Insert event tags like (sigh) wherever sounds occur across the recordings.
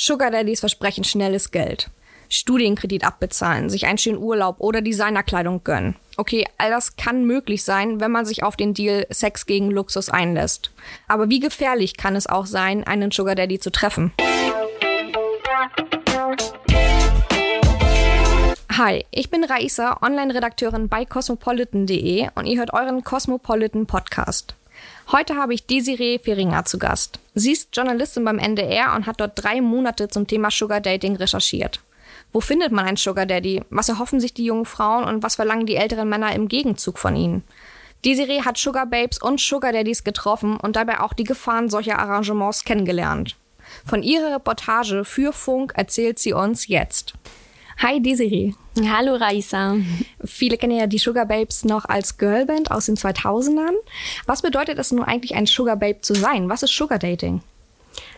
Sugar Daddies versprechen schnelles Geld. Studienkredit abbezahlen, sich einen schönen Urlaub oder Designerkleidung gönnen. Okay, all das kann möglich sein, wenn man sich auf den Deal Sex gegen Luxus einlässt. Aber wie gefährlich kann es auch sein, einen Sugar Daddy zu treffen? Hi, ich bin Raisa, Online-Redakteurin bei cosmopolitan.de und ihr hört euren Cosmopolitan Podcast. Heute habe ich Desiree Feringer zu Gast. Sie ist Journalistin beim NDR und hat dort drei Monate zum Thema Sugar Dating recherchiert. Wo findet man einen Sugar Daddy? Was erhoffen sich die jungen Frauen und was verlangen die älteren Männer im Gegenzug von ihnen? Desiree hat Sugar Babes und Sugar Daddies getroffen und dabei auch die Gefahren solcher Arrangements kennengelernt. Von ihrer Reportage für Funk erzählt sie uns jetzt. Hi Desiree. Hallo Raisa. Viele kennen ja die Sugar Babes noch als Girlband aus den 2000ern. Was bedeutet es nun eigentlich, ein Sugar Babe zu sein? Was ist Sugar Dating?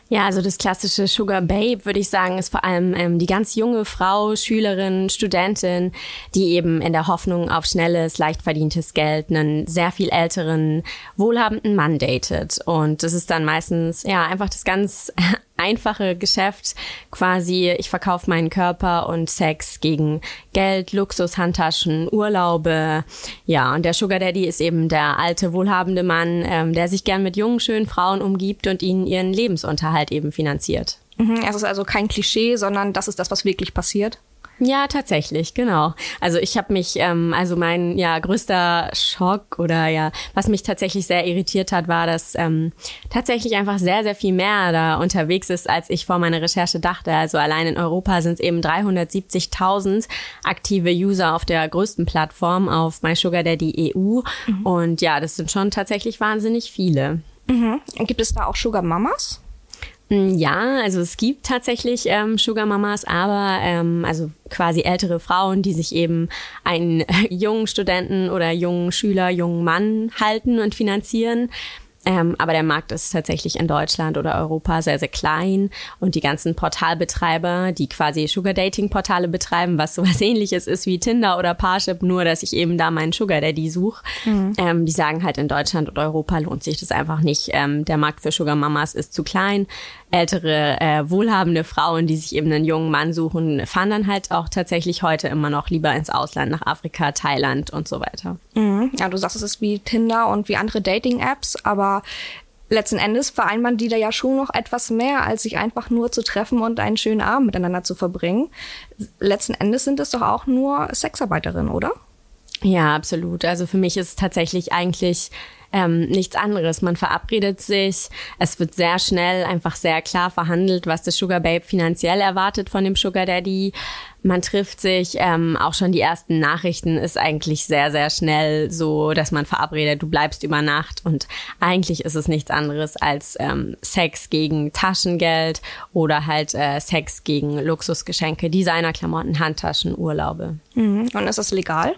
Ja, also das klassische Sugar Babe, würde ich sagen, ist vor allem ähm, die ganz junge Frau, Schülerin, Studentin, die eben in der Hoffnung auf schnelles, leicht verdientes Geld einen sehr viel älteren, wohlhabenden Mann datet. Und das ist dann meistens, ja, einfach das ganz einfache Geschäft quasi, ich verkaufe meinen Körper und Sex gegen Geld, Luxus, Handtaschen, Urlaube. Ja, und der Sugar Daddy ist eben der alte, wohlhabende Mann, ähm, der sich gern mit jungen, schönen Frauen umgibt und ihnen ihren Lebensunterhalt eben finanziert. Mhm, es ist also kein Klischee, sondern das ist das, was wirklich passiert. Ja, tatsächlich, genau. Also ich habe mich, ähm, also mein ja größter Schock oder ja, was mich tatsächlich sehr irritiert hat, war, dass ähm, tatsächlich einfach sehr, sehr viel mehr da unterwegs ist, als ich vor meiner Recherche dachte. Also allein in Europa sind es eben 370.000 aktive User auf der größten Plattform auf MySugarDaddy EU. Mhm. Und ja, das sind schon tatsächlich wahnsinnig viele. Mhm. Gibt es da auch Sugar Mamas? Mm, ja, also es gibt tatsächlich ähm, Sugar Mamas, aber ähm, also quasi ältere Frauen, die sich eben einen (laughs) jungen Studenten oder jungen Schüler, jungen Mann halten und finanzieren. Ähm, aber der Markt ist tatsächlich in Deutschland oder Europa sehr, sehr klein und die ganzen Portalbetreiber, die quasi Sugar Dating Portale betreiben, was sowas ähnliches ist wie Tinder oder Parship, nur dass ich eben da meinen Sugar Daddy suche, mhm. ähm, die sagen halt in Deutschland und Europa lohnt sich das einfach nicht. Ähm, der Markt für Sugar Mamas ist zu klein ältere, äh, wohlhabende Frauen, die sich eben einen jungen Mann suchen, fahren dann halt auch tatsächlich heute immer noch lieber ins Ausland, nach Afrika, Thailand und so weiter. Mhm. Ja, du sagst, es ist wie Tinder und wie andere Dating-Apps, aber letzten Endes vereinbaren die da ja schon noch etwas mehr, als sich einfach nur zu treffen und einen schönen Abend miteinander zu verbringen. Letzten Endes sind es doch auch nur Sexarbeiterinnen, oder? Ja, absolut. Also für mich ist es tatsächlich eigentlich ähm, nichts anderes. Man verabredet sich, es wird sehr schnell einfach sehr klar verhandelt, was das Sugar Babe finanziell erwartet von dem Sugar Daddy. Man trifft sich, ähm, auch schon die ersten Nachrichten ist eigentlich sehr, sehr schnell so, dass man verabredet, du bleibst über Nacht und eigentlich ist es nichts anderes als ähm, Sex gegen Taschengeld oder halt äh, Sex gegen Luxusgeschenke, Designerklamotten, Handtaschen, Urlaube. Mhm. Und ist das legal?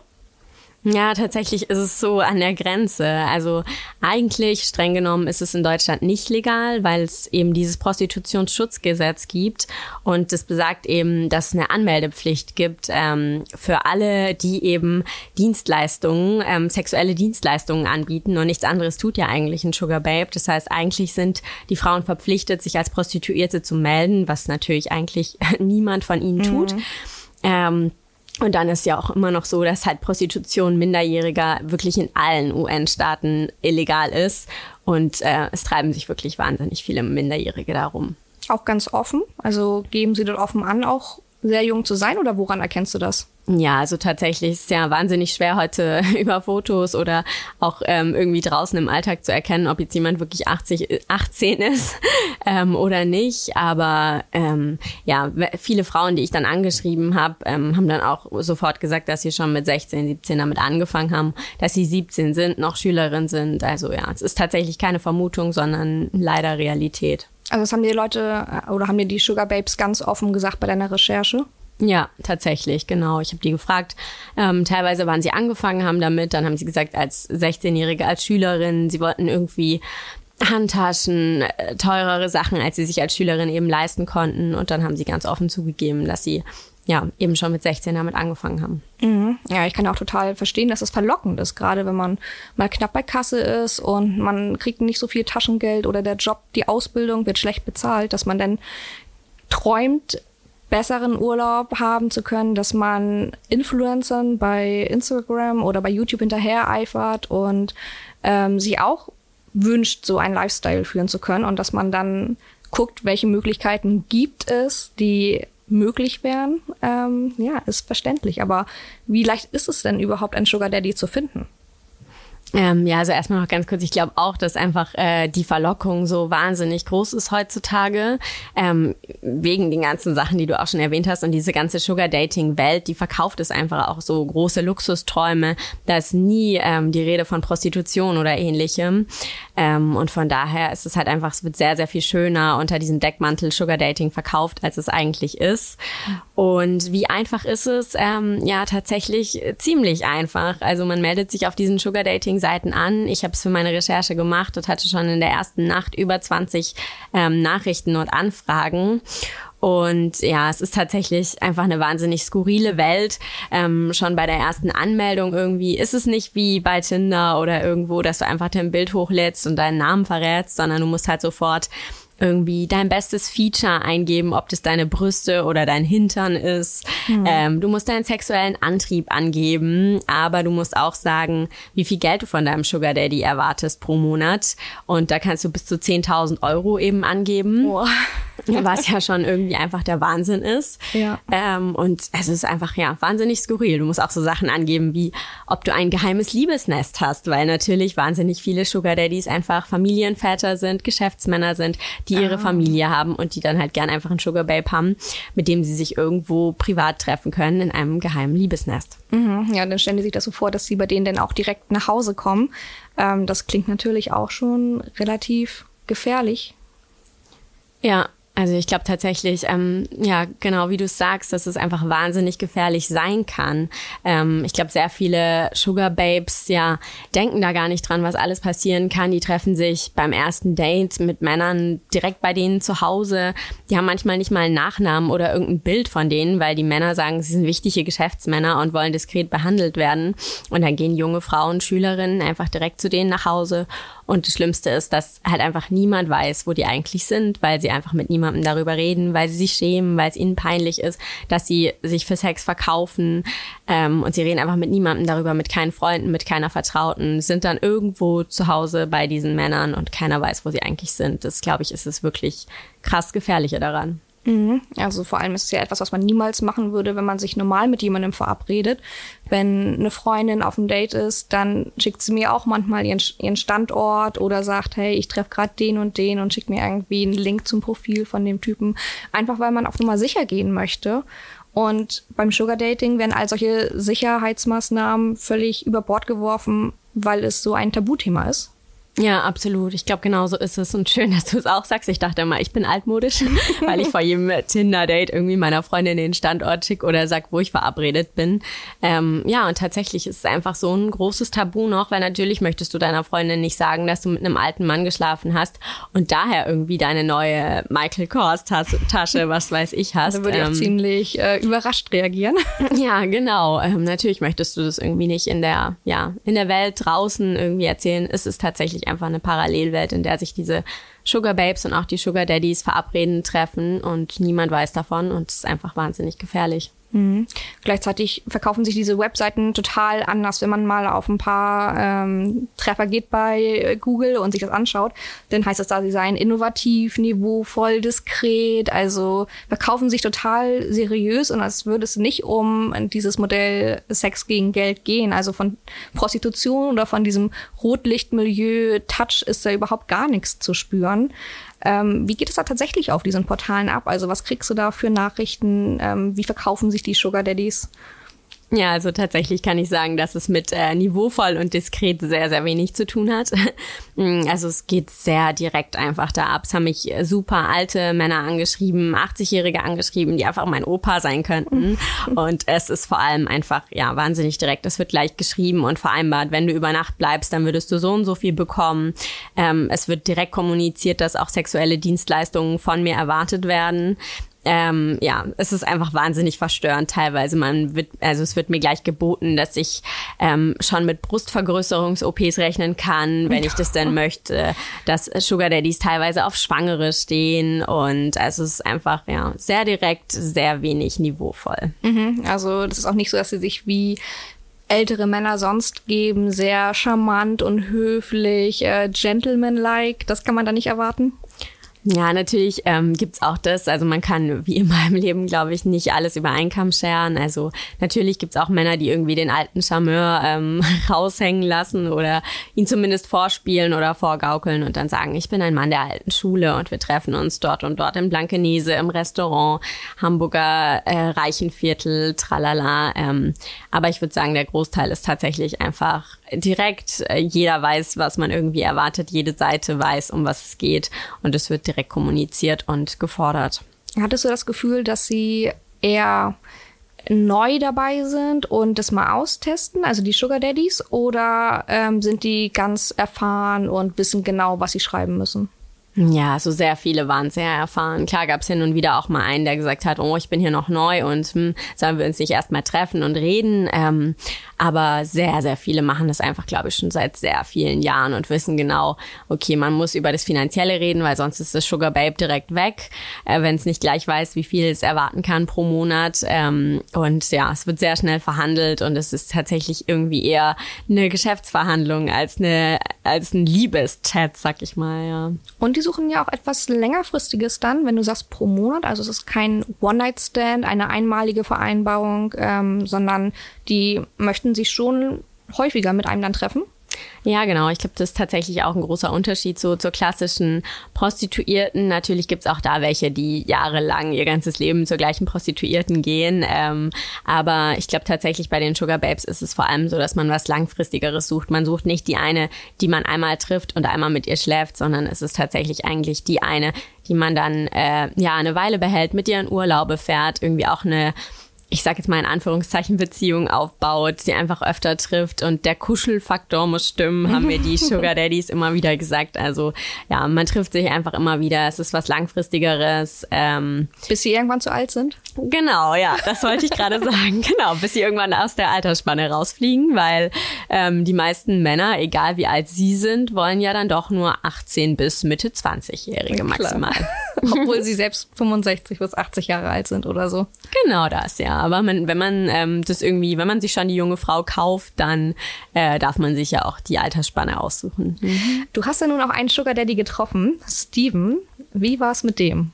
Ja, tatsächlich ist es so an der Grenze. Also eigentlich, streng genommen, ist es in Deutschland nicht legal, weil es eben dieses Prostitutionsschutzgesetz gibt und das besagt eben, dass es eine Anmeldepflicht gibt ähm, für alle, die eben Dienstleistungen, ähm, sexuelle Dienstleistungen anbieten und nichts anderes tut ja eigentlich ein Sugar Babe. Das heißt, eigentlich sind die Frauen verpflichtet, sich als Prostituierte zu melden, was natürlich eigentlich (laughs) niemand von ihnen tut. Mhm. Ähm, und dann ist ja auch immer noch so, dass halt Prostitution Minderjähriger wirklich in allen UN-Staaten illegal ist. Und äh, es treiben sich wirklich wahnsinnig viele Minderjährige darum. Auch ganz offen? Also geben sie dort offen an, auch sehr jung zu sein oder woran erkennst du das? Ja, also tatsächlich ist ja wahnsinnig schwer heute (laughs) über Fotos oder auch ähm, irgendwie draußen im Alltag zu erkennen, ob jetzt jemand wirklich 80, 18 ist (laughs) ähm, oder nicht. Aber ähm, ja, viele Frauen, die ich dann angeschrieben habe, ähm, haben dann auch sofort gesagt, dass sie schon mit 16, 17 damit angefangen haben, dass sie 17 sind, noch Schülerin sind. Also ja, es ist tatsächlich keine Vermutung, sondern leider Realität. Also das haben die Leute äh, oder haben dir die Sugar Babes ganz offen gesagt bei deiner Recherche? Ja, tatsächlich, genau. Ich habe die gefragt. Ähm, teilweise waren sie angefangen haben damit, dann haben sie gesagt, als 16-Jährige, als Schülerin, sie wollten irgendwie Handtaschen, äh, teurere Sachen, als sie sich als Schülerin eben leisten konnten. Und dann haben sie ganz offen zugegeben, dass sie ja eben schon mit 16 damit angefangen haben. Mhm. Ja, ich kann auch total verstehen, dass es verlockend ist, gerade wenn man mal knapp bei Kasse ist und man kriegt nicht so viel Taschengeld oder der Job, die Ausbildung wird schlecht bezahlt, dass man dann träumt, besseren Urlaub haben zu können, dass man Influencern bei Instagram oder bei YouTube hinterher eifert und ähm, sich auch wünscht, so einen Lifestyle führen zu können und dass man dann guckt, welche Möglichkeiten gibt es, die möglich wären, ähm, ja, ist verständlich. Aber wie leicht ist es denn überhaupt, einen Sugar Daddy zu finden? Ähm, ja, also erstmal noch ganz kurz. Ich glaube auch, dass einfach äh, die Verlockung so wahnsinnig groß ist heutzutage. Ähm, wegen den ganzen Sachen, die du auch schon erwähnt hast. Und diese ganze Sugar-Dating-Welt, die verkauft es einfach auch so große Luxusträume. Da ist nie ähm, die Rede von Prostitution oder ähnlichem. Ähm, und von daher ist es halt einfach, es wird sehr, sehr viel schöner unter diesem Deckmantel Sugar-Dating verkauft, als es eigentlich ist. Und wie einfach ist es? Ähm, ja, tatsächlich ziemlich einfach. Also man meldet sich auf diesen Sugar-Dating Seiten an. Ich habe es für meine Recherche gemacht und hatte schon in der ersten Nacht über 20 ähm, Nachrichten und Anfragen. Und ja, es ist tatsächlich einfach eine wahnsinnig skurrile Welt. Ähm, schon bei der ersten Anmeldung irgendwie ist es nicht wie bei Tinder oder irgendwo, dass du einfach dein Bild hochlädst und deinen Namen verrätst, sondern du musst halt sofort irgendwie dein bestes Feature eingeben, ob das deine Brüste oder dein Hintern ist. Mhm. Ähm, du musst deinen sexuellen Antrieb angeben, aber du musst auch sagen, wie viel Geld du von deinem Sugar Daddy erwartest pro Monat. Und da kannst du bis zu 10.000 Euro eben angeben. Oh. (laughs) Was ja schon irgendwie einfach der Wahnsinn ist. Ja. Ähm, und es ist einfach, ja, wahnsinnig skurril. Du musst auch so Sachen angeben, wie ob du ein geheimes Liebesnest hast, weil natürlich wahnsinnig viele Sugar Daddies einfach Familienväter sind, Geschäftsmänner sind, die ihre ah. Familie haben und die dann halt gern einfach einen Sugar Babe haben, mit dem sie sich irgendwo privat treffen können in einem geheimen Liebesnest. Mhm, ja, dann stellen die sich das so vor, dass sie bei denen dann auch direkt nach Hause kommen. Ähm, das klingt natürlich auch schon relativ gefährlich. Ja, also ich glaube tatsächlich, ähm, ja, genau wie du sagst, dass es einfach wahnsinnig gefährlich sein kann. Ähm, ich glaube, sehr viele Sugar Babes, ja, denken da gar nicht dran, was alles passieren kann. Die treffen sich beim ersten Date mit Männern direkt bei denen zu Hause. Die haben manchmal nicht mal einen Nachnamen oder irgendein Bild von denen, weil die Männer sagen, sie sind wichtige Geschäftsmänner und wollen diskret behandelt werden. Und dann gehen junge Frauen, Schülerinnen einfach direkt zu denen nach Hause und das Schlimmste ist, dass halt einfach niemand weiß, wo die eigentlich sind, weil sie einfach mit niemandem darüber reden, weil sie sich schämen, weil es ihnen peinlich ist, dass sie sich für Sex verkaufen. Ähm, und sie reden einfach mit niemandem darüber, mit keinen Freunden, mit keiner Vertrauten, sind dann irgendwo zu Hause bei diesen Männern und keiner weiß, wo sie eigentlich sind. Das, glaube ich, ist es wirklich krass Gefährliche daran. Mhm. Also vor allem ist es ja etwas, was man niemals machen würde, wenn man sich normal mit jemandem verabredet. Wenn eine Freundin auf einem Date ist, dann schickt sie mir auch manchmal ihren, ihren Standort oder sagt, hey, ich treffe gerade den und den und schickt mir irgendwie einen Link zum Profil von dem Typen. Einfach weil man auf Nummer sicher gehen möchte. Und beim Sugar Dating werden all solche Sicherheitsmaßnahmen völlig über Bord geworfen, weil es so ein Tabuthema ist. Ja, absolut. Ich glaube, genau so ist es. Und schön, dass du es auch sagst. Ich dachte immer, ich bin altmodisch, (laughs) weil ich vor jedem Tinder-Date irgendwie meiner Freundin den Standort schick oder sag, wo ich verabredet bin. Ähm, ja, und tatsächlich ist es einfach so ein großes Tabu noch, weil natürlich möchtest du deiner Freundin nicht sagen, dass du mit einem alten Mann geschlafen hast und daher irgendwie deine neue Michael Kors Tasche, was weiß ich, hast. Da würde ich ähm, auch ziemlich äh, überrascht reagieren. (laughs) Ja, genau. Ähm, natürlich möchtest du das irgendwie nicht in der, ja, in der Welt draußen irgendwie erzählen. Es ist tatsächlich einfach eine Parallelwelt, in der sich diese Sugar Babes und auch die Sugar Daddies verabreden, treffen und niemand weiß davon und es ist einfach wahnsinnig gefährlich. Mhm. Gleichzeitig verkaufen sich diese Webseiten total anders, wenn man mal auf ein paar ähm, Treffer geht bei Google und sich das anschaut. Dann heißt es da, sie seien innovativ, niveauvoll, diskret, also verkaufen sich total seriös und als würde es nicht um dieses Modell Sex gegen Geld gehen. Also von Prostitution oder von diesem Rotlichtmilieu, Touch ist da überhaupt gar nichts zu spüren. Ähm, wie geht es da tatsächlich auf diesen Portalen ab? Also was kriegst du da für Nachrichten? Ähm, wie verkaufen sich die Sugar Daddies? Ja, also tatsächlich kann ich sagen, dass es mit äh, niveauvoll und diskret sehr, sehr wenig zu tun hat. (laughs) Mm, also es geht sehr direkt einfach da ab. Es haben mich super alte Männer angeschrieben, 80-Jährige angeschrieben, die einfach mein Opa sein könnten. (laughs) Und es ist vor allem einfach, ja, wahnsinnig direkt. Es wird gleich geschrieben und vereinbart, wenn du über Nacht bleibst, dann würdest du so und so viel bekommen. Ähm, es wird direkt kommuniziert, dass auch sexuelle Dienstleistungen von mir erwartet werden. Ähm, ja, es ist einfach wahnsinnig verstörend teilweise. Man wird, also es wird mir gleich geboten, dass ich ähm, schon mit Brustvergrößerungs-OPs rechnen kann, wenn ich das denn möchte, dass Sugar Daddies teilweise auf Schwangere stehen und also es ist einfach ja sehr direkt, sehr wenig niveauvoll. Mhm, also das ist auch nicht so, dass sie sich wie ältere Männer sonst geben, sehr charmant und höflich, äh, gentlemanlike. Das kann man da nicht erwarten. Ja, natürlich ähm, gibt auch das. Also man kann wie immer im Leben, glaube ich, nicht alles über einen Kamm scheren. Also natürlich gibt's auch Männer, die irgendwie den alten Charmeur ähm, (laughs) raushängen lassen oder ihn zumindest vorspielen oder vorgaukeln und dann sagen, ich bin ein Mann der alten Schule und wir treffen uns dort und dort in Blankenese im Restaurant, Hamburger äh, Reichenviertel, tralala. Ähm, aber ich würde sagen, der Großteil ist tatsächlich einfach direkt. Äh, jeder weiß, was man irgendwie erwartet. Jede Seite weiß, um was es geht und es wird direkt kommuniziert und gefordert. Hattest du das Gefühl, dass sie eher neu dabei sind und das mal austesten, also die Sugar Daddies, oder ähm, sind die ganz erfahren und wissen genau, was sie schreiben müssen? Ja, so sehr viele waren sehr erfahren. Klar gab es ja nun wieder auch mal einen, der gesagt hat, oh, ich bin hier noch neu und hm, sollen wir uns nicht erstmal treffen und reden. Ähm, aber sehr, sehr viele machen das einfach, glaube ich, schon seit sehr vielen Jahren und wissen genau, okay, man muss über das Finanzielle reden, weil sonst ist das Sugar Babe direkt weg, äh, wenn es nicht gleich weiß, wie viel es erwarten kann pro Monat. Ähm, und ja, es wird sehr schnell verhandelt und es ist tatsächlich irgendwie eher eine Geschäftsverhandlung als eine als ein Liebeschat, sag ich mal, ja. Und die suchen ja auch etwas längerfristiges dann, wenn du sagst pro Monat. Also es ist kein One-Night-Stand, eine einmalige Vereinbarung, ähm, sondern die möchten sich schon häufiger mit einem dann treffen. Ja, genau. Ich glaube, das ist tatsächlich auch ein großer Unterschied so zur klassischen Prostituierten. Natürlich gibt's auch da welche, die jahrelang ihr ganzes Leben zur gleichen Prostituierten gehen. Ähm, aber ich glaube tatsächlich bei den Sugar Babes ist es vor allem so, dass man was Langfristigeres sucht. Man sucht nicht die eine, die man einmal trifft und einmal mit ihr schläft, sondern es ist tatsächlich eigentlich die eine, die man dann äh, ja eine Weile behält, mit ihr in Urlaube fährt, irgendwie auch eine ich sag jetzt mal in Anführungszeichen, Beziehung aufbaut, sie einfach öfter trifft und der Kuschelfaktor muss stimmen, haben mir die (laughs) Sugar Daddies immer wieder gesagt. Also ja, man trifft sich einfach immer wieder. Es ist was Langfristigeres. Ähm, bis sie irgendwann zu alt sind? Genau, ja, das wollte ich gerade (laughs) sagen. Genau, bis sie irgendwann aus der Altersspanne rausfliegen, weil ähm, die meisten Männer, egal wie alt sie sind, wollen ja dann doch nur 18 bis Mitte 20-Jährige maximal. Obwohl sie selbst 65 bis 80 Jahre alt sind oder so. Genau das, ja aber man, wenn man ähm, das irgendwie, wenn man sich schon die junge Frau kauft, dann äh, darf man sich ja auch die Altersspanne aussuchen. Mhm. Du hast ja nun auch einen Sugar Daddy getroffen, Steven. Wie war es mit dem?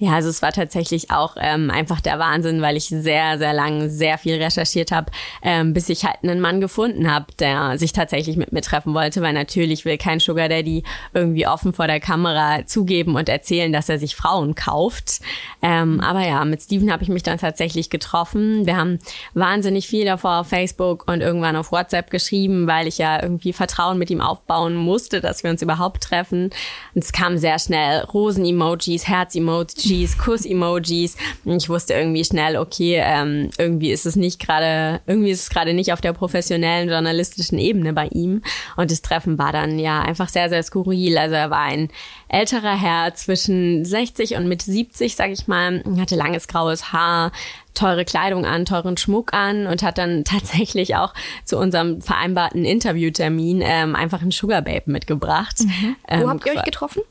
Ja, also es war tatsächlich auch ähm, einfach der Wahnsinn, weil ich sehr, sehr lang sehr viel recherchiert habe, ähm, bis ich halt einen Mann gefunden habe, der sich tatsächlich mit mir treffen wollte, weil natürlich will kein Sugar Daddy irgendwie offen vor der Kamera zugeben und erzählen, dass er sich Frauen kauft. Ähm, aber ja, mit Steven habe ich mich dann tatsächlich getroffen. Wir haben wahnsinnig viel davor auf Facebook und irgendwann auf WhatsApp geschrieben, weil ich ja irgendwie Vertrauen mit ihm aufbauen musste, dass wir uns überhaupt treffen. Und es kam sehr schnell Rosen-Emojis, Herz-Emojis, Emojis, Kuss-Emojis. Ich wusste irgendwie schnell, okay, ähm, irgendwie ist es nicht gerade, irgendwie ist es gerade nicht auf der professionellen journalistischen Ebene bei ihm. Und das Treffen war dann ja einfach sehr, sehr skurril. Also er war ein älterer Herr zwischen 60 und mit 70, sag ich mal, hatte langes graues Haar, teure Kleidung an, teuren Schmuck an und hat dann (laughs) tatsächlich auch zu unserem vereinbarten Interviewtermin ähm, einfach ein Sugar Babe mitgebracht. Mhm. Ähm, Wo habt ihr euch getroffen?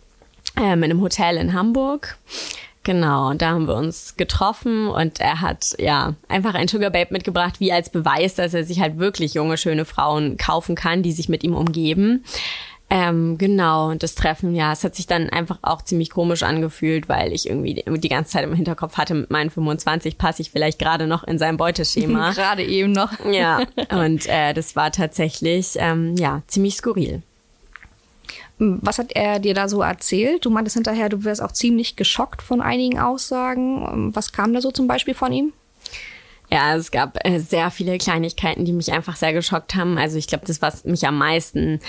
Ähm, in einem Hotel in Hamburg. Genau, und da haben wir uns getroffen und er hat ja einfach ein Sugar Babe mitgebracht, wie als Beweis, dass er sich halt wirklich junge, schöne Frauen kaufen kann, die sich mit ihm umgeben. Ähm, genau, und das Treffen, ja, es hat sich dann einfach auch ziemlich komisch angefühlt, weil ich irgendwie die, die ganze Zeit im Hinterkopf hatte, mit meinen 25 passe ich vielleicht gerade noch in sein Beuteschema. (laughs) gerade eben noch. ja, und äh, das war tatsächlich, ähm, ja, ziemlich skurril. Was hat er dir da so erzählt? Du meintest hinterher, du wärst auch ziemlich geschockt von einigen Aussagen. Was kam da so zum Beispiel von ihm? Ja, es gab äh, sehr viele Kleinigkeiten, die mich einfach sehr geschockt haben. Also ich glaube, das, was mich am meisten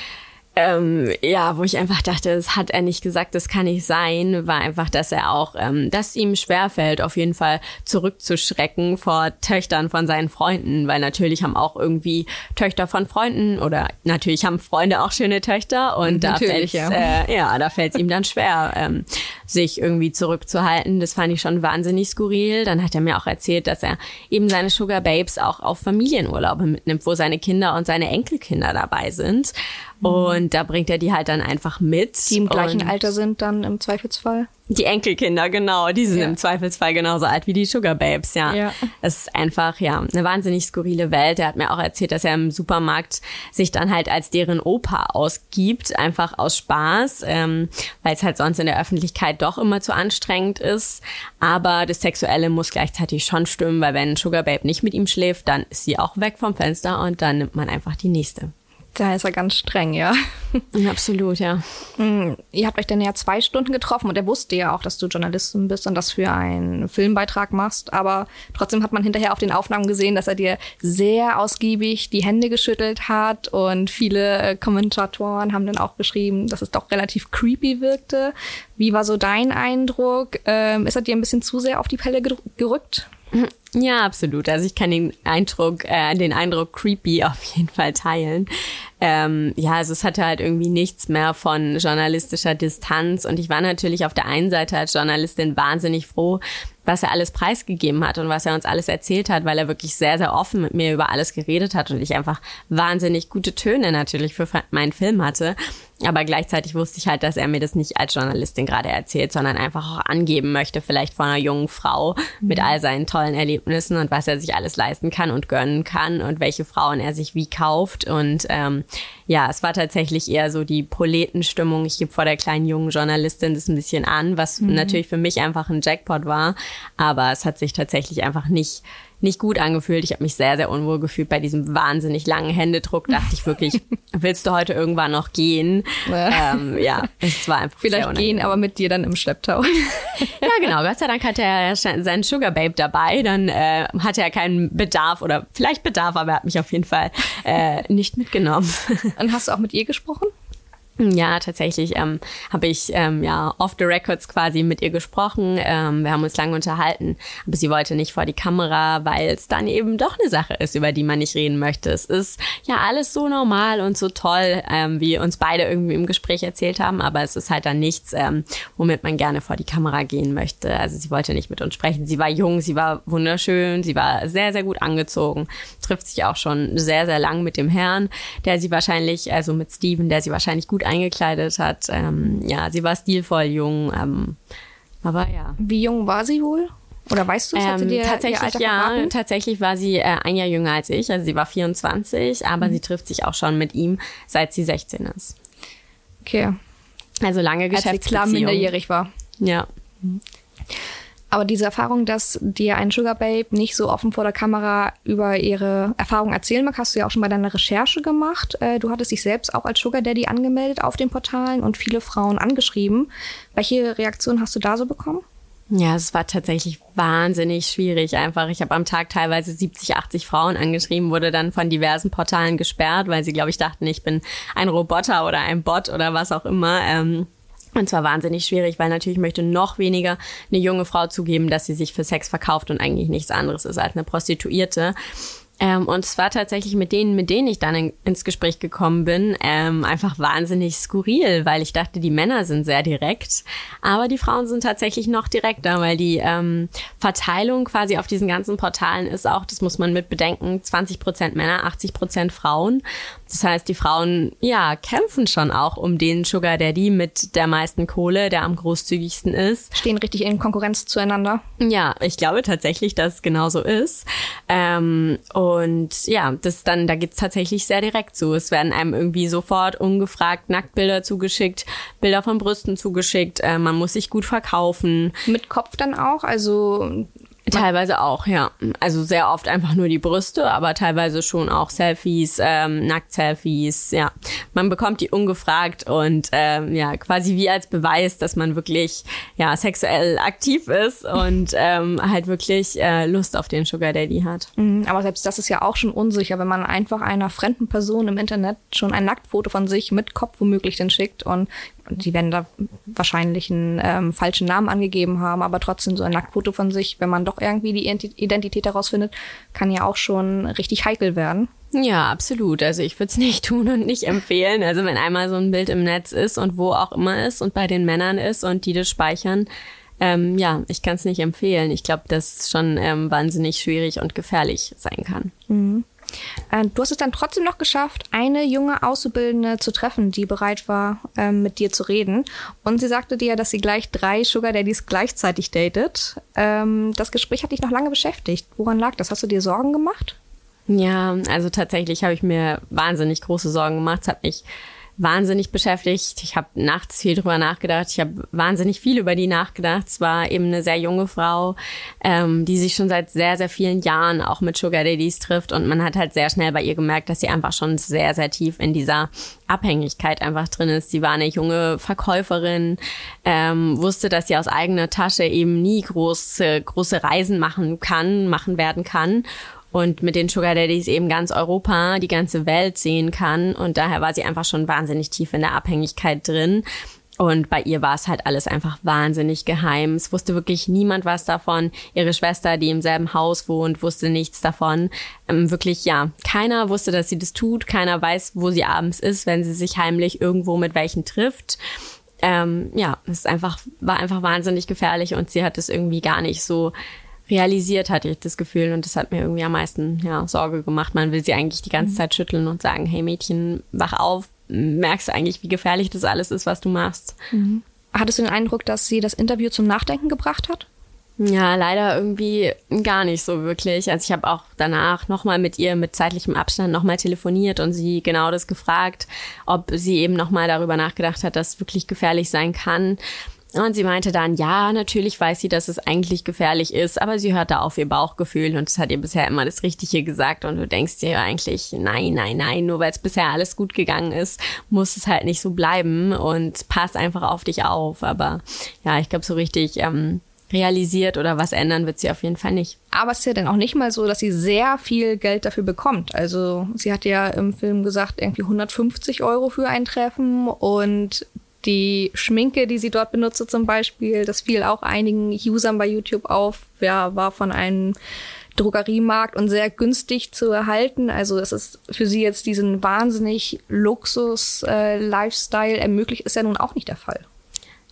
ähm, ja, wo ich einfach dachte, das hat er nicht gesagt, das kann nicht sein, war einfach, dass er auch, ähm, dass ihm schwerfällt, auf jeden Fall zurückzuschrecken vor Töchtern von seinen Freunden, weil natürlich haben auch irgendwie Töchter von Freunden oder natürlich haben Freunde auch schöne Töchter und da fällt ja. Äh, ja, da fällt es ihm dann schwer, ähm, sich irgendwie zurückzuhalten. Das fand ich schon wahnsinnig skurril. Dann hat er mir auch erzählt, dass er eben seine Sugar Babes auch auf Familienurlaube mitnimmt, wo seine Kinder und seine Enkelkinder dabei sind. Und da bringt er die halt dann einfach mit. Die im gleichen Alter sind dann im Zweifelsfall. Die Enkelkinder, genau. Die sind ja. im Zweifelsfall genauso alt wie die Sugar Babes, ja. ja. Es ist einfach, ja, eine wahnsinnig skurrile Welt. Er hat mir auch erzählt, dass er im Supermarkt sich dann halt als deren Opa ausgibt, einfach aus Spaß, ähm, weil es halt sonst in der Öffentlichkeit doch immer zu anstrengend ist. Aber das Sexuelle muss gleichzeitig schon stimmen, weil wenn Sugar Babe nicht mit ihm schläft, dann ist sie auch weg vom Fenster und dann nimmt man einfach die nächste. Da ist er ganz streng, ja. Absolut, ja. Mm, ihr habt euch dann ja zwei Stunden getroffen und er wusste ja auch, dass du Journalistin bist und das für einen Filmbeitrag machst. Aber trotzdem hat man hinterher auf den Aufnahmen gesehen, dass er dir sehr ausgiebig die Hände geschüttelt hat und viele äh, Kommentatoren haben dann auch geschrieben, dass es doch relativ creepy wirkte. Wie war so dein Eindruck? Ähm, ist er dir ein bisschen zu sehr auf die Pelle gerückt? (laughs) Ja, absolut. Also ich kann den Eindruck, äh, den Eindruck creepy (laughs) auf jeden Fall teilen. Ähm, ja, also es hatte halt irgendwie nichts mehr von journalistischer Distanz und ich war natürlich auf der einen Seite als Journalistin wahnsinnig froh, was er alles preisgegeben hat und was er uns alles erzählt hat, weil er wirklich sehr, sehr offen mit mir über alles geredet hat und ich einfach wahnsinnig gute Töne natürlich für meinen Film hatte. Aber gleichzeitig wusste ich halt, dass er mir das nicht als Journalistin gerade erzählt, sondern einfach auch angeben möchte, vielleicht von einer jungen Frau mit all seinen tollen Erlebnissen und was er sich alles leisten kann und gönnen kann und welche Frauen er sich wie kauft. Und ähm, ja, es war tatsächlich eher so die Proletenstimmung. Ich gebe vor der kleinen jungen Journalistin das ein bisschen an, was mhm. natürlich für mich einfach ein Jackpot war. Aber es hat sich tatsächlich einfach nicht nicht gut angefühlt. Ich habe mich sehr, sehr unwohl gefühlt bei diesem wahnsinnig langen Händedruck. Dachte ich wirklich, (laughs) willst du heute irgendwann noch gehen? Ja, ähm, ja es war einfach Vielleicht gehen, aber mit dir dann im Schlepptau. (laughs) ja, genau. Gott sei Dank hatte er seinen Sugar Babe dabei. Dann äh, hatte er keinen Bedarf oder vielleicht Bedarf, aber er hat mich auf jeden Fall äh, nicht mitgenommen. Und hast du auch mit ihr gesprochen? Ja, tatsächlich ähm, habe ich ähm, ja off the records quasi mit ihr gesprochen. Ähm, wir haben uns lange unterhalten, aber sie wollte nicht vor die Kamera, weil es dann eben doch eine Sache ist, über die man nicht reden möchte. Es ist ja alles so normal und so toll, ähm, wie uns beide irgendwie im Gespräch erzählt haben, aber es ist halt dann nichts, ähm, womit man gerne vor die Kamera gehen möchte. Also sie wollte nicht mit uns sprechen. Sie war jung, sie war wunderschön, sie war sehr, sehr gut angezogen, trifft sich auch schon sehr, sehr lang mit dem Herrn, der sie wahrscheinlich, also mit Steven, der sie wahrscheinlich gut eingekleidet hat. Ähm, ja, sie war stilvoll jung, ähm, aber ja. Wie jung war sie wohl? Oder weißt du, es? Ähm, dir tatsächlich ja, verraten? tatsächlich war sie äh, ein Jahr jünger als ich, also sie war 24, aber mhm. sie trifft sich auch schon mit ihm, seit sie 16 ist. Okay. Also lange Geschäftsbeziehung. Als sie klar minderjährig war. Ja. Mhm. Aber diese Erfahrung, dass dir ein Sugar Babe nicht so offen vor der Kamera über ihre Erfahrung erzählen mag, hast du ja auch schon bei deiner Recherche gemacht. Äh, du hattest dich selbst auch als Sugar Daddy angemeldet auf den Portalen und viele Frauen angeschrieben. Welche Reaktion hast du da so bekommen? Ja, es war tatsächlich wahnsinnig schwierig einfach. Ich habe am Tag teilweise 70, 80 Frauen angeschrieben, wurde dann von diversen Portalen gesperrt, weil sie, glaube ich, dachten, ich bin ein Roboter oder ein Bot oder was auch immer. Ähm und zwar wahnsinnig schwierig, weil natürlich möchte noch weniger eine junge Frau zugeben, dass sie sich für Sex verkauft und eigentlich nichts anderes ist als eine Prostituierte. Ähm, und zwar tatsächlich mit denen, mit denen ich dann in, ins Gespräch gekommen bin, ähm, einfach wahnsinnig skurril, weil ich dachte, die Männer sind sehr direkt, aber die Frauen sind tatsächlich noch direkter, weil die ähm, Verteilung quasi auf diesen ganzen Portalen ist auch, das muss man mit bedenken, 20 Prozent Männer, 80 Prozent Frauen. Das heißt, die Frauen, ja, kämpfen schon auch um den Sugar Daddy mit der meisten Kohle, der am großzügigsten ist. Stehen richtig in Konkurrenz zueinander. Ja, ich glaube tatsächlich, dass es genauso ist. Ähm, und ja, das dann, da geht's tatsächlich sehr direkt zu. Es werden einem irgendwie sofort ungefragt Nacktbilder zugeschickt, Bilder von Brüsten zugeschickt. Äh, man muss sich gut verkaufen. Mit Kopf dann auch? Also Teilweise auch, ja. Also sehr oft einfach nur die Brüste, aber teilweise schon auch Selfies, ähm, Nackt-Selfies, ja. Man bekommt die ungefragt und ähm, ja, quasi wie als Beweis, dass man wirklich ja sexuell aktiv ist und ähm, halt wirklich äh, Lust auf den Sugar Daddy hat. Mhm, aber selbst das ist ja auch schon unsicher, wenn man einfach einer fremden Person im Internet schon ein Nacktfoto von sich mit Kopf womöglich dann schickt und die werden da wahrscheinlich einen ähm, falschen Namen angegeben haben, aber trotzdem so ein Nacktfoto von sich, wenn man doch irgendwie die Identität herausfindet, kann ja auch schon richtig heikel werden. Ja, absolut. Also ich würde es (laughs) nicht tun und nicht empfehlen. Also wenn einmal so ein Bild im Netz ist und wo auch immer ist und bei den Männern ist und die das speichern, ähm, ja, ich kann es nicht empfehlen. Ich glaube, dass es schon ähm, wahnsinnig schwierig und gefährlich sein kann. Mhm. Äh, du hast es dann trotzdem noch geschafft, eine junge Auszubildende zu treffen, die bereit war, ähm, mit dir zu reden. Und sie sagte dir, dass sie gleich drei Sugar Daddies gleichzeitig datet. Ähm, das Gespräch hat dich noch lange beschäftigt. Woran lag das? Hast du dir Sorgen gemacht? Ja, also tatsächlich habe ich mir wahnsinnig große Sorgen gemacht. Es hat mich wahnsinnig beschäftigt. Ich habe nachts viel drüber nachgedacht. Ich habe wahnsinnig viel über die nachgedacht. Es war eben eine sehr junge Frau, ähm, die sich schon seit sehr, sehr vielen Jahren auch mit Sugar Daddies trifft. Und man hat halt sehr schnell bei ihr gemerkt, dass sie einfach schon sehr, sehr tief in dieser Abhängigkeit einfach drin ist. Sie war eine junge Verkäuferin, ähm, wusste, dass sie aus eigener Tasche eben nie große, große Reisen machen kann, machen werden kann und mit den Sugar Daddies eben ganz Europa, die ganze Welt sehen kann. Und daher war sie einfach schon wahnsinnig tief in der Abhängigkeit drin. Und bei ihr war es halt alles einfach wahnsinnig geheim. Es wusste wirklich niemand was davon. Ihre Schwester, die im selben Haus wohnt, wusste nichts davon. Ähm, wirklich, ja, keiner wusste, dass sie das tut. Keiner weiß, wo sie abends ist, wenn sie sich heimlich irgendwo mit welchen trifft. Ähm, ja, es ist einfach, war einfach wahnsinnig gefährlich und sie hat es irgendwie gar nicht so realisiert, hatte ich das Gefühl. Und das hat mir irgendwie am meisten ja, Sorge gemacht. Man will sie eigentlich die ganze mhm. Zeit schütteln und sagen, hey Mädchen, wach auf, merkst du eigentlich, wie gefährlich das alles ist, was du machst. Mhm. Hattest du den Eindruck, dass sie das Interview zum Nachdenken gebracht hat? Ja, leider irgendwie gar nicht so wirklich. Also ich habe auch danach nochmal mit ihr mit zeitlichem Abstand nochmal telefoniert und sie genau das gefragt, ob sie eben nochmal darüber nachgedacht hat, dass es wirklich gefährlich sein kann. Und sie meinte dann, ja, natürlich weiß sie, dass es eigentlich gefährlich ist, aber sie hört da auf ihr Bauchgefühl und es hat ihr bisher immer das Richtige gesagt und du denkst dir eigentlich, nein, nein, nein, nur weil es bisher alles gut gegangen ist, muss es halt nicht so bleiben und pass einfach auf dich auf. Aber ja, ich glaube, so richtig ähm, realisiert oder was ändern wird sie auf jeden Fall nicht. Aber es ist ja dann auch nicht mal so, dass sie sehr viel Geld dafür bekommt. Also sie hat ja im Film gesagt, irgendwie 150 Euro für ein Treffen und die Schminke, die sie dort benutzte zum Beispiel, das fiel auch einigen Usern bei YouTube auf, ja, war von einem Drogeriemarkt und sehr günstig zu erhalten. Also es ist für sie jetzt diesen wahnsinnig Luxus-Lifestyle äh, ermöglicht, ist ja nun auch nicht der Fall.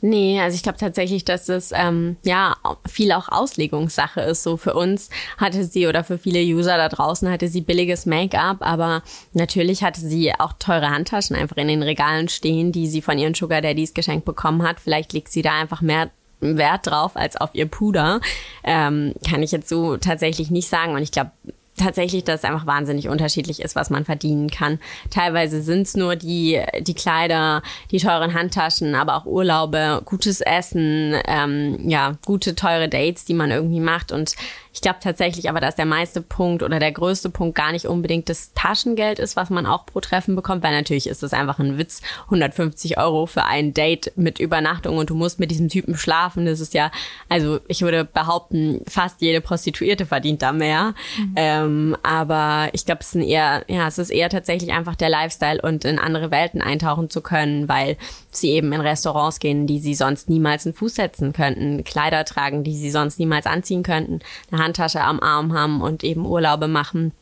Nee, also ich glaube tatsächlich, dass es ähm, ja viel auch Auslegungssache ist. So für uns hatte sie oder für viele User da draußen hatte sie billiges Make-up, aber natürlich hatte sie auch teure Handtaschen einfach in den Regalen stehen, die sie von ihren Sugar Daddies geschenkt bekommen hat. Vielleicht liegt sie da einfach mehr Wert drauf als auf ihr Puder. Ähm, kann ich jetzt so tatsächlich nicht sagen. Und ich glaube, tatsächlich, dass es einfach wahnsinnig unterschiedlich ist, was man verdienen kann. Teilweise sind es nur die, die Kleider, die teuren Handtaschen, aber auch Urlaube, gutes Essen, ähm, ja, gute, teure Dates, die man irgendwie macht. Und ich glaube tatsächlich aber, dass der meiste Punkt oder der größte Punkt gar nicht unbedingt das Taschengeld ist, was man auch pro Treffen bekommt, weil natürlich ist das einfach ein Witz. 150 Euro für ein Date mit Übernachtung und du musst mit diesem Typen schlafen. Das ist ja, also ich würde behaupten, fast jede Prostituierte verdient da mehr. Mhm. Ähm, aber ich glaube, es ist eher, ja, es ist eher tatsächlich einfach der Lifestyle und in andere Welten eintauchen zu können, weil sie eben in Restaurants gehen, die sie sonst niemals einen Fuß setzen könnten, Kleider tragen, die sie sonst niemals anziehen könnten, eine Handtasche am Arm haben und eben Urlaube machen,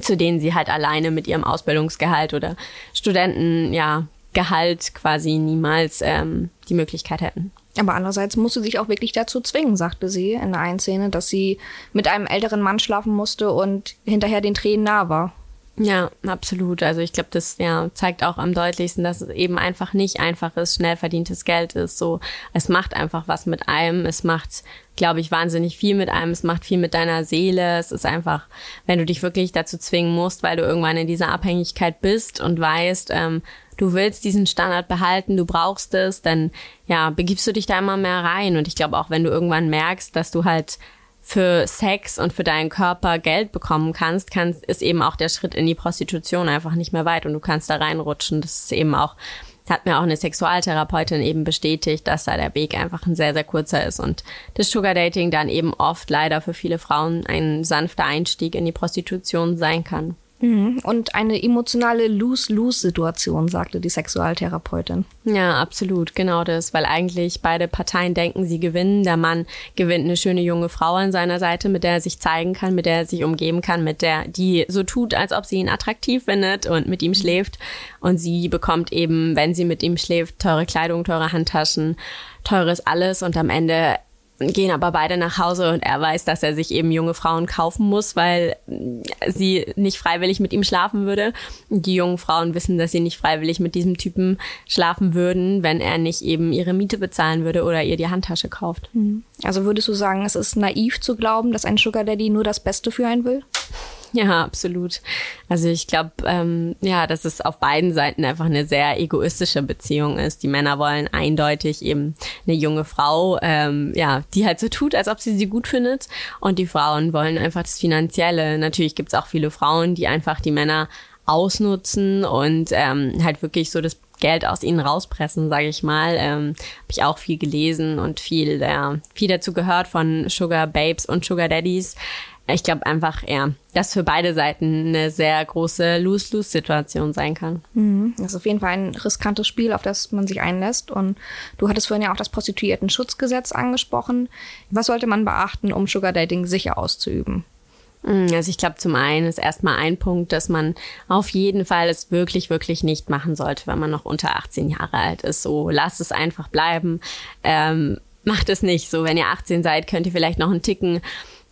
zu denen sie halt alleine mit ihrem Ausbildungsgehalt oder Studenten, ja, Gehalt quasi niemals ähm, die Möglichkeit hätten. Aber andererseits musste sich auch wirklich dazu zwingen, sagte sie in der einen Szene, dass sie mit einem älteren Mann schlafen musste und hinterher den Tränen nah war. Ja, absolut. Also ich glaube, das ja, zeigt auch am deutlichsten, dass es eben einfach nicht einfaches, schnell verdientes Geld ist. So, es macht einfach was mit einem. Es macht, glaube ich, wahnsinnig viel mit einem. Es macht viel mit deiner Seele. Es ist einfach, wenn du dich wirklich dazu zwingen musst, weil du irgendwann in dieser Abhängigkeit bist und weißt, ähm, du willst diesen Standard behalten, du brauchst es, dann ja, begibst du dich da immer mehr rein. Und ich glaube auch, wenn du irgendwann merkst, dass du halt für Sex und für deinen Körper Geld bekommen kannst, kannst ist eben auch der Schritt in die Prostitution einfach nicht mehr weit und du kannst da reinrutschen. Das ist eben auch hat mir auch eine Sexualtherapeutin eben bestätigt, dass da der Weg einfach ein sehr, sehr kurzer ist und das Sugar Dating dann eben oft leider für viele Frauen ein sanfter Einstieg in die Prostitution sein kann. Mhm. Und eine emotionale Lose-Lose-Situation, sagte die Sexualtherapeutin. Ja, absolut, genau das, weil eigentlich beide Parteien denken, sie gewinnen. Der Mann gewinnt eine schöne junge Frau an seiner Seite, mit der er sich zeigen kann, mit der er sich umgeben kann, mit der, die so tut, als ob sie ihn attraktiv findet und mit ihm schläft. Und sie bekommt eben, wenn sie mit ihm schläft, teure Kleidung, teure Handtaschen, teures alles und am Ende gehen aber beide nach Hause und er weiß, dass er sich eben junge Frauen kaufen muss, weil sie nicht freiwillig mit ihm schlafen würde. Die jungen Frauen wissen, dass sie nicht freiwillig mit diesem Typen schlafen würden, wenn er nicht eben ihre Miete bezahlen würde oder ihr die Handtasche kauft. Mhm. Also würdest du sagen, es ist naiv zu glauben, dass ein Sugar Daddy nur das Beste für einen will? (laughs) Ja, absolut. Also ich glaube, ähm, ja, dass es auf beiden Seiten einfach eine sehr egoistische Beziehung ist. Die Männer wollen eindeutig eben eine junge Frau, ähm, ja, die halt so tut, als ob sie sie gut findet. Und die Frauen wollen einfach das Finanzielle. Natürlich gibt's auch viele Frauen, die einfach die Männer ausnutzen und ähm, halt wirklich so das Geld aus ihnen rauspressen, sage ich mal. Ähm, Habe ich auch viel gelesen und viel, äh, viel dazu gehört von Sugar Babes und Sugar Daddies. Ich glaube einfach, ja, dass für beide Seiten eine sehr große Lose-Lose-Situation sein kann. Mhm. Das ist auf jeden Fall ein riskantes Spiel, auf das man sich einlässt. Und du hattest vorhin ja auch das Prostituierten-Schutzgesetz angesprochen. Was sollte man beachten, um Sugar Dating sicher auszuüben? Mm, also ich glaube, zum einen ist erstmal ein Punkt, dass man auf jeden Fall es wirklich, wirklich nicht machen sollte, wenn man noch unter 18 Jahre alt ist. So, lasst es einfach bleiben. Ähm, macht es nicht. So, wenn ihr 18 seid, könnt ihr vielleicht noch einen Ticken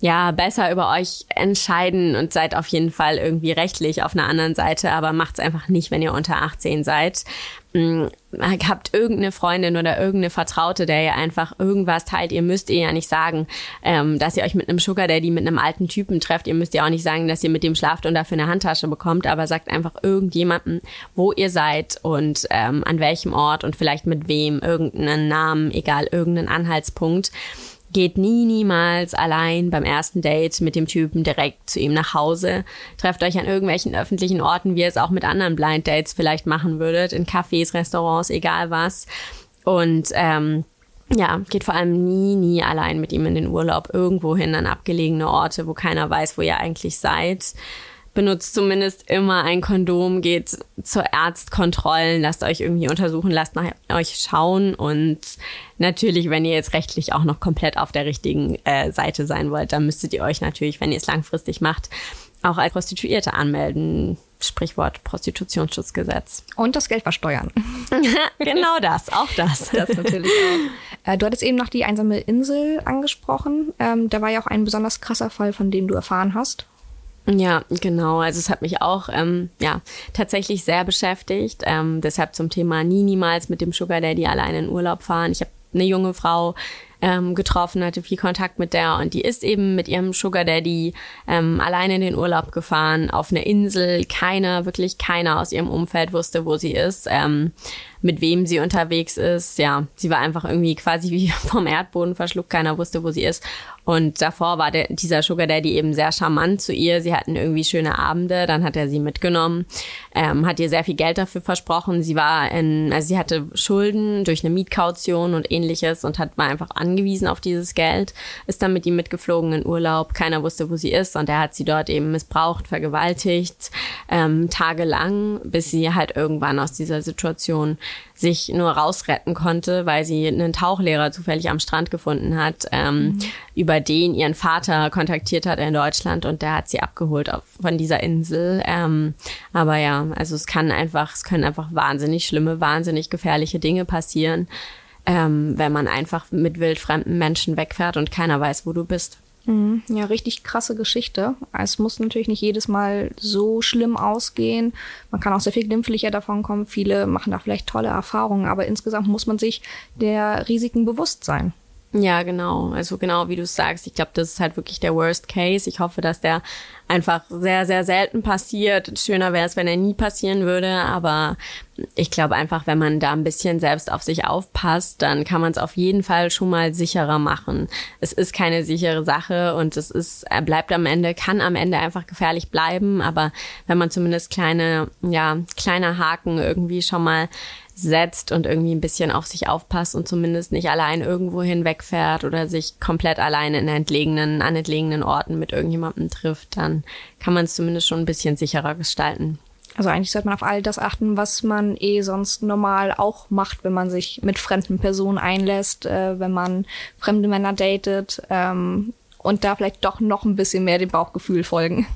ja, besser über euch entscheiden und seid auf jeden Fall irgendwie rechtlich auf einer anderen Seite, aber macht's einfach nicht, wenn ihr unter 18 seid. Hm, habt irgendeine Freundin oder irgendeine Vertraute, der ihr einfach irgendwas teilt. Ihr müsst ihr ja nicht sagen, ähm, dass ihr euch mit einem Sugar Daddy, mit einem alten Typen trefft. Ihr müsst ja auch nicht sagen, dass ihr mit dem schlaft und dafür eine Handtasche bekommt, aber sagt einfach irgendjemandem, wo ihr seid und ähm, an welchem Ort und vielleicht mit wem, irgendeinen Namen, egal, irgendeinen Anhaltspunkt geht nie, niemals allein beim ersten Date mit dem Typen direkt zu ihm nach Hause. Trefft euch an irgendwelchen öffentlichen Orten, wie ihr es auch mit anderen Blind Dates vielleicht machen würdet, in Cafés, Restaurants, egal was. Und ähm, ja, geht vor allem nie, nie allein mit ihm in den Urlaub irgendwo hin an abgelegene Orte, wo keiner weiß, wo ihr eigentlich seid benutzt zumindest immer ein Kondom, geht zur Ärztkontrollen, lasst euch irgendwie untersuchen, lasst nach euch schauen und natürlich, wenn ihr jetzt rechtlich auch noch komplett auf der richtigen äh, Seite sein wollt, dann müsstet ihr euch natürlich, wenn ihr es langfristig macht, auch als Prostituierte anmelden. Sprichwort Prostitutionsschutzgesetz. Und das Geld versteuern. (laughs) genau das, auch das. (laughs) Das natürlich auch. Äh, du hattest eben noch die einsame Insel angesprochen. Ähm, da war ja auch ein besonders krasser Fall, von dem du erfahren hast. Ja, genau. Also es hat mich auch ähm, ja tatsächlich sehr beschäftigt. Ähm, deshalb zum Thema nie niemals mit dem Sugar Daddy alleine in Urlaub fahren. Ich habe eine junge Frau ähm, getroffen, hatte viel Kontakt mit der und die ist eben mit ihrem Sugar Daddy ähm, alleine in den Urlaub gefahren auf eine Insel. Keiner, wirklich keiner aus ihrem Umfeld wusste, wo sie ist. Ähm, mit wem sie unterwegs ist. Ja, sie war einfach irgendwie quasi wie (laughs) vom Erdboden verschluckt. Keiner wusste, wo sie ist. Und davor war der, dieser Sugar Daddy eben sehr charmant zu ihr. Sie hatten irgendwie schöne Abende. Dann hat er sie mitgenommen, ähm, hat ihr sehr viel Geld dafür versprochen. Sie war in, also sie hatte Schulden durch eine Mietkaution und ähnliches und hat war einfach angewiesen auf dieses Geld. Ist dann mit ihm mitgeflogen in Urlaub. Keiner wusste, wo sie ist. Und er hat sie dort eben missbraucht, vergewaltigt, ähm, tagelang, bis sie halt irgendwann aus dieser Situation sich nur rausretten konnte, weil sie einen Tauchlehrer zufällig am Strand gefunden hat, ähm, mhm. über den ihren Vater kontaktiert hat in Deutschland und der hat sie abgeholt auf, von dieser Insel. Ähm, aber ja, also es kann einfach, es können einfach wahnsinnig schlimme, wahnsinnig gefährliche Dinge passieren, ähm, wenn man einfach mit wildfremden Menschen wegfährt und keiner weiß, wo du bist. Mhm. Ja, richtig krasse Geschichte. Es muss natürlich nicht jedes Mal so schlimm ausgehen. Man kann auch sehr viel glimpflicher davon kommen. Viele machen da vielleicht tolle Erfahrungen, aber insgesamt muss man sich der Risiken bewusst sein. Ja, genau. Also genau wie du sagst, ich glaube, das ist halt wirklich der Worst Case. Ich hoffe, dass der einfach sehr, sehr selten passiert. Schöner wäre es, wenn er nie passieren würde, aber ich glaube einfach, wenn man da ein bisschen selbst auf sich aufpasst, dann kann man es auf jeden Fall schon mal sicherer machen. Es ist keine sichere Sache und es ist, er bleibt am Ende, kann am Ende einfach gefährlich bleiben, aber wenn man zumindest kleine, ja, kleine Haken irgendwie schon mal setzt und irgendwie ein bisschen auf sich aufpasst und zumindest nicht allein irgendwo hinwegfährt oder sich komplett allein in entlegenen, an entlegenen Orten mit irgendjemandem trifft, dann kann man es zumindest schon ein bisschen sicherer gestalten. Also eigentlich sollte man auf all das achten, was man eh sonst normal auch macht, wenn man sich mit fremden Personen einlässt, äh, wenn man fremde Männer datet. Ähm, und da vielleicht doch noch ein bisschen mehr dem Bauchgefühl folgen.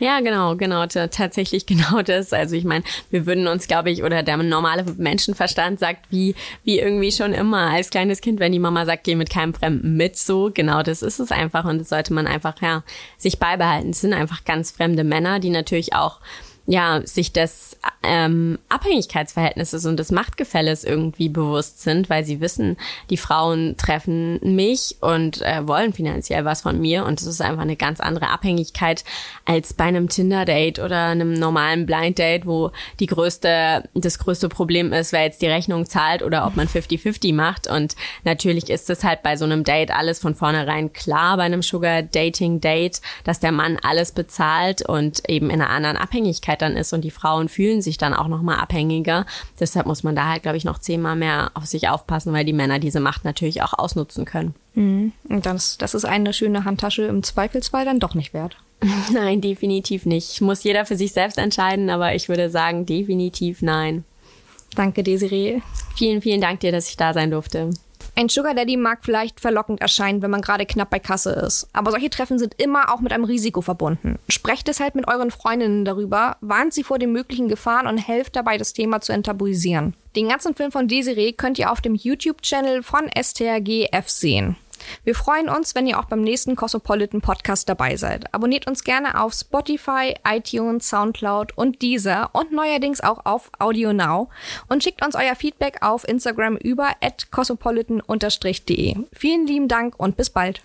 Ja, genau, genau, tatsächlich (laughs) genau das. Also ich meine, wir würden uns, glaube ich, oder der normale Menschenverstand sagt, wie, wie irgendwie schon immer als kleines Kind, wenn die Mama sagt, geh mit keinem Fremden mit, so, genau das ist es einfach und das sollte man einfach, ja, sich beibehalten. Es sind einfach ganz fremde Männer, die natürlich auch ja, sich des ähm, Abhängigkeitsverhältnisses und des Machtgefälles irgendwie bewusst sind, weil sie wissen, die Frauen treffen mich und äh, wollen finanziell was von mir. Und es ist einfach eine ganz andere Abhängigkeit als bei einem Tinder-Date oder einem normalen Blind-Date, wo die größte, das größte Problem ist, wer jetzt die Rechnung zahlt oder ob man 50-50 macht. Und natürlich ist es halt bei so einem Date alles von vornherein klar, bei einem Sugar-Dating-Date, dass der Mann alles bezahlt und eben in einer anderen Abhängigkeit Abhängigkeit dann ist und die Frauen fühlen sich dann auch nochmal abhängiger. Deshalb muss man da halt, glaube ich, noch zehnmal mehr auf sich aufpassen, weil die Männer diese Macht natürlich auch ausnutzen können. Mhm. Und das, das ist eine schöne Handtasche im Zweifelsfall dann doch nicht wert. (laughs) Nein, definitiv nicht. Muss jeder für sich selbst entscheiden, aber ich würde sagen, definitiv nein. Danke, Desiree. Vielen, vielen Dank dir, dass ich da sein durfte. Ein Sugar Daddy mag vielleicht verlockend erscheinen, wenn man gerade knapp bei Kasse ist. Aber solche Treffen sind immer auch mit einem Risiko verbunden. Sprecht deshalb mit euren Freundinnen darüber, warnt sie vor den möglichen Gefahren und helft dabei, das Thema zu enttabuisieren. Den ganzen Film von Desiree könnt ihr auf dem YouTube-Channel von STRGF sehen. Wir freuen uns, wenn ihr auch beim nächsten Cosmopolitan Podcast dabei seid. Abonniert uns gerne auf Spotify, iTunes, Soundcloud und Deezer und neuerdings auch auf Audio Now und schickt uns euer Feedback auf Instagram über cosmopolitan-de. Vielen lieben Dank und bis bald.